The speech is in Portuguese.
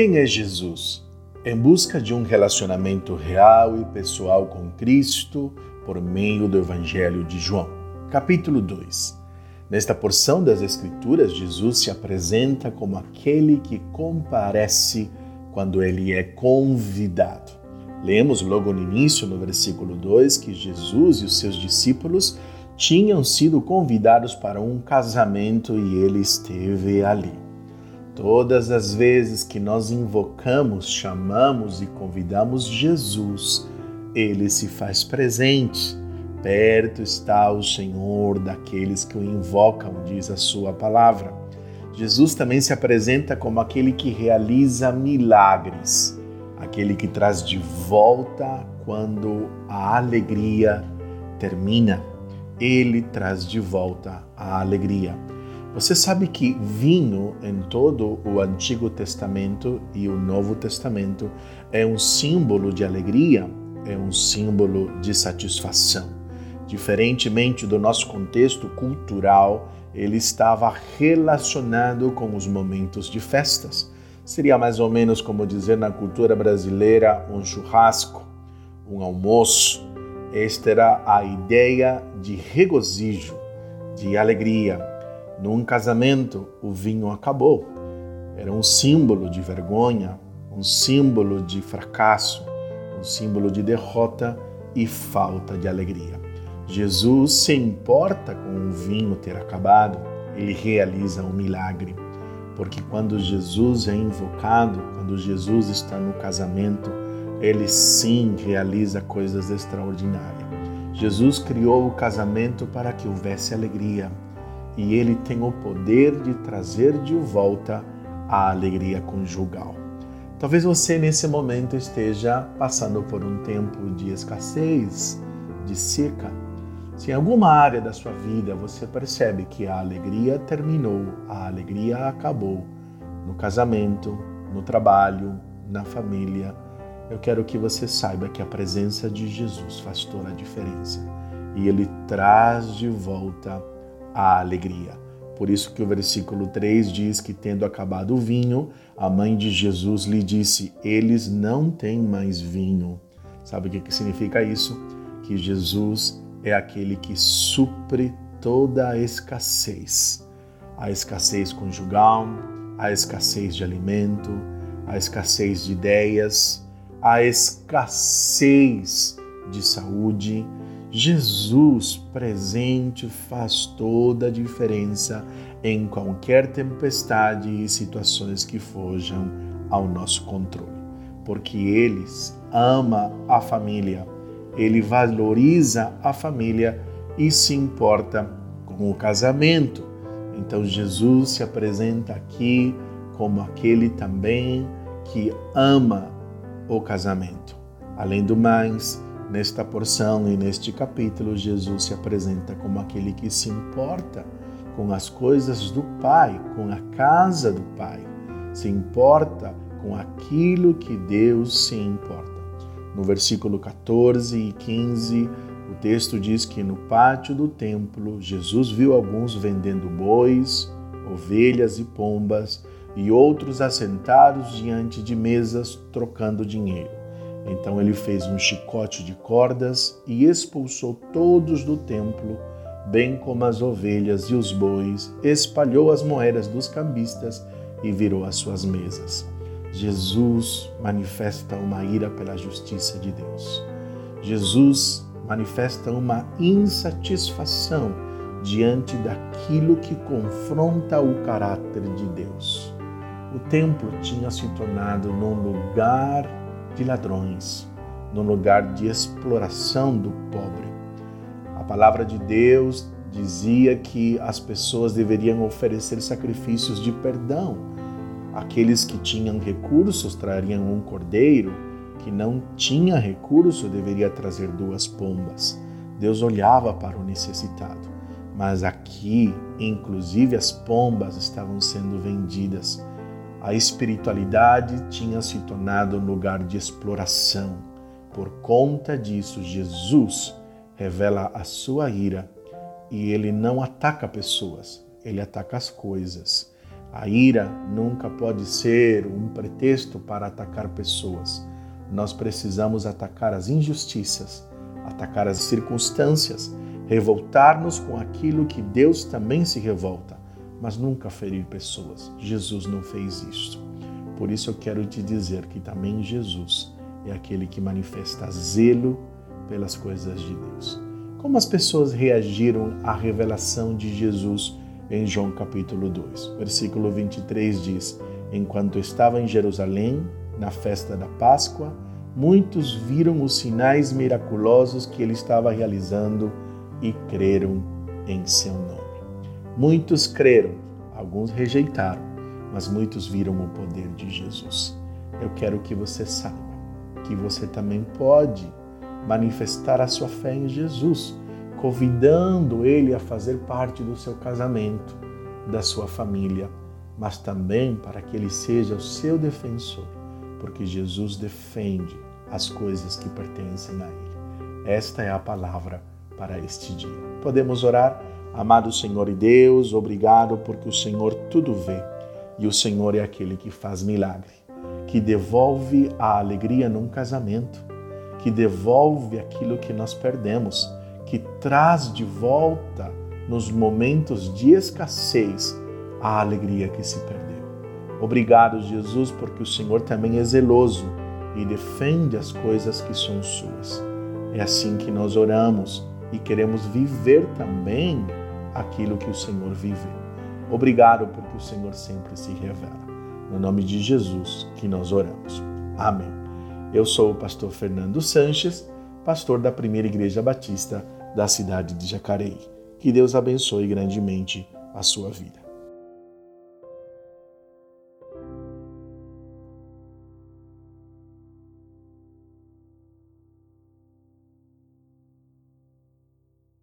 Quem é Jesus? Em busca de um relacionamento real e pessoal com Cristo por meio do Evangelho de João. Capítulo 2. Nesta porção das Escrituras, Jesus se apresenta como aquele que comparece quando ele é convidado. Lemos logo no início, no versículo 2, que Jesus e os seus discípulos tinham sido convidados para um casamento e ele esteve ali. Todas as vezes que nós invocamos, chamamos e convidamos Jesus, ele se faz presente. Perto está o Senhor daqueles que o invocam, diz a sua palavra. Jesus também se apresenta como aquele que realiza milagres, aquele que traz de volta quando a alegria termina ele traz de volta a alegria. Você sabe que vinho em todo o Antigo Testamento e o Novo Testamento é um símbolo de alegria, é um símbolo de satisfação. Diferentemente do nosso contexto cultural, ele estava relacionado com os momentos de festas. Seria mais ou menos como dizer na cultura brasileira um churrasco, um almoço, esta era a ideia de regozijo, de alegria. Num casamento, o vinho acabou. Era um símbolo de vergonha, um símbolo de fracasso, um símbolo de derrota e falta de alegria. Jesus se importa com o vinho ter acabado, ele realiza um milagre. Porque quando Jesus é invocado, quando Jesus está no casamento, ele sim realiza coisas extraordinárias. Jesus criou o casamento para que houvesse alegria e ele tem o poder de trazer de volta a alegria conjugal. Talvez você nesse momento esteja passando por um tempo de escassez, de seca. Se em alguma área da sua vida você percebe que a alegria terminou, a alegria acabou, no casamento, no trabalho, na família, eu quero que você saiba que a presença de Jesus faz toda a diferença e ele traz de volta a alegria. Por isso que o versículo 3 diz que tendo acabado o vinho, a mãe de Jesus lhe disse: "Eles não têm mais vinho". Sabe o que significa isso? Que Jesus é aquele que supre toda a escassez. A escassez conjugal, a escassez de alimento, a escassez de ideias, a escassez de saúde, Jesus presente faz toda a diferença em qualquer tempestade e situações que fujam ao nosso controle, porque Ele ama a família, Ele valoriza a família e se importa com o casamento. Então Jesus se apresenta aqui como aquele também que ama o casamento. Além do mais, nesta porção e neste capítulo, Jesus se apresenta como aquele que se importa com as coisas do Pai, com a casa do Pai, se importa com aquilo que Deus se importa. No versículo 14 e 15, o texto diz que no pátio do templo, Jesus viu alguns vendendo bois, ovelhas e pombas e outros assentados diante de mesas trocando dinheiro. Então ele fez um chicote de cordas e expulsou todos do templo, bem como as ovelhas e os bois, espalhou as moedas dos cambistas e virou as suas mesas. Jesus manifesta uma ira pela justiça de Deus. Jesus manifesta uma insatisfação diante daquilo que confronta o caráter de Deus o templo tinha se tornado num lugar de ladrões, num lugar de exploração do pobre. A palavra de Deus dizia que as pessoas deveriam oferecer sacrifícios de perdão. Aqueles que tinham recursos trariam um cordeiro, que não tinha recurso deveria trazer duas pombas. Deus olhava para o necessitado. Mas aqui, inclusive, as pombas estavam sendo vendidas a espiritualidade tinha se tornado um lugar de exploração. Por conta disso, Jesus revela a sua ira e ele não ataca pessoas, ele ataca as coisas. A ira nunca pode ser um pretexto para atacar pessoas. Nós precisamos atacar as injustiças, atacar as circunstâncias, revoltar-nos com aquilo que Deus também se revolta, mas nunca ferir pessoas. Jesus não fez isso. Por isso eu quero te dizer que também Jesus é aquele que manifesta zelo pelas coisas de Deus. Como as pessoas reagiram à revelação de Jesus em João capítulo 2? Versículo 23 diz: Enquanto estava em Jerusalém, na festa da Páscoa, muitos viram os sinais miraculosos que ele estava realizando e creram em seu nome. Muitos creram, alguns rejeitaram, mas muitos viram o poder de Jesus. Eu quero que você saiba que você também pode manifestar a sua fé em Jesus, convidando ele a fazer parte do seu casamento, da sua família, mas também para que ele seja o seu defensor, porque Jesus defende as coisas que pertencem a ele. Esta é a palavra para este dia. Podemos orar? Amado Senhor e Deus, obrigado porque o Senhor tudo vê e o Senhor é aquele que faz milagre, que devolve a alegria num casamento que devolve aquilo que nós perdemos, que traz de volta nos momentos de escassez a alegria que se perdeu. Obrigado, Jesus, porque o Senhor também é zeloso e defende as coisas que são suas. É assim que nós oramos e queremos viver também aquilo que o Senhor viveu. Obrigado porque o Senhor sempre se revela. No nome de Jesus que nós oramos. Amém. Eu sou o pastor Fernando Sanches, pastor da Primeira Igreja Batista da cidade de Jacareí. Que Deus abençoe grandemente a sua vida.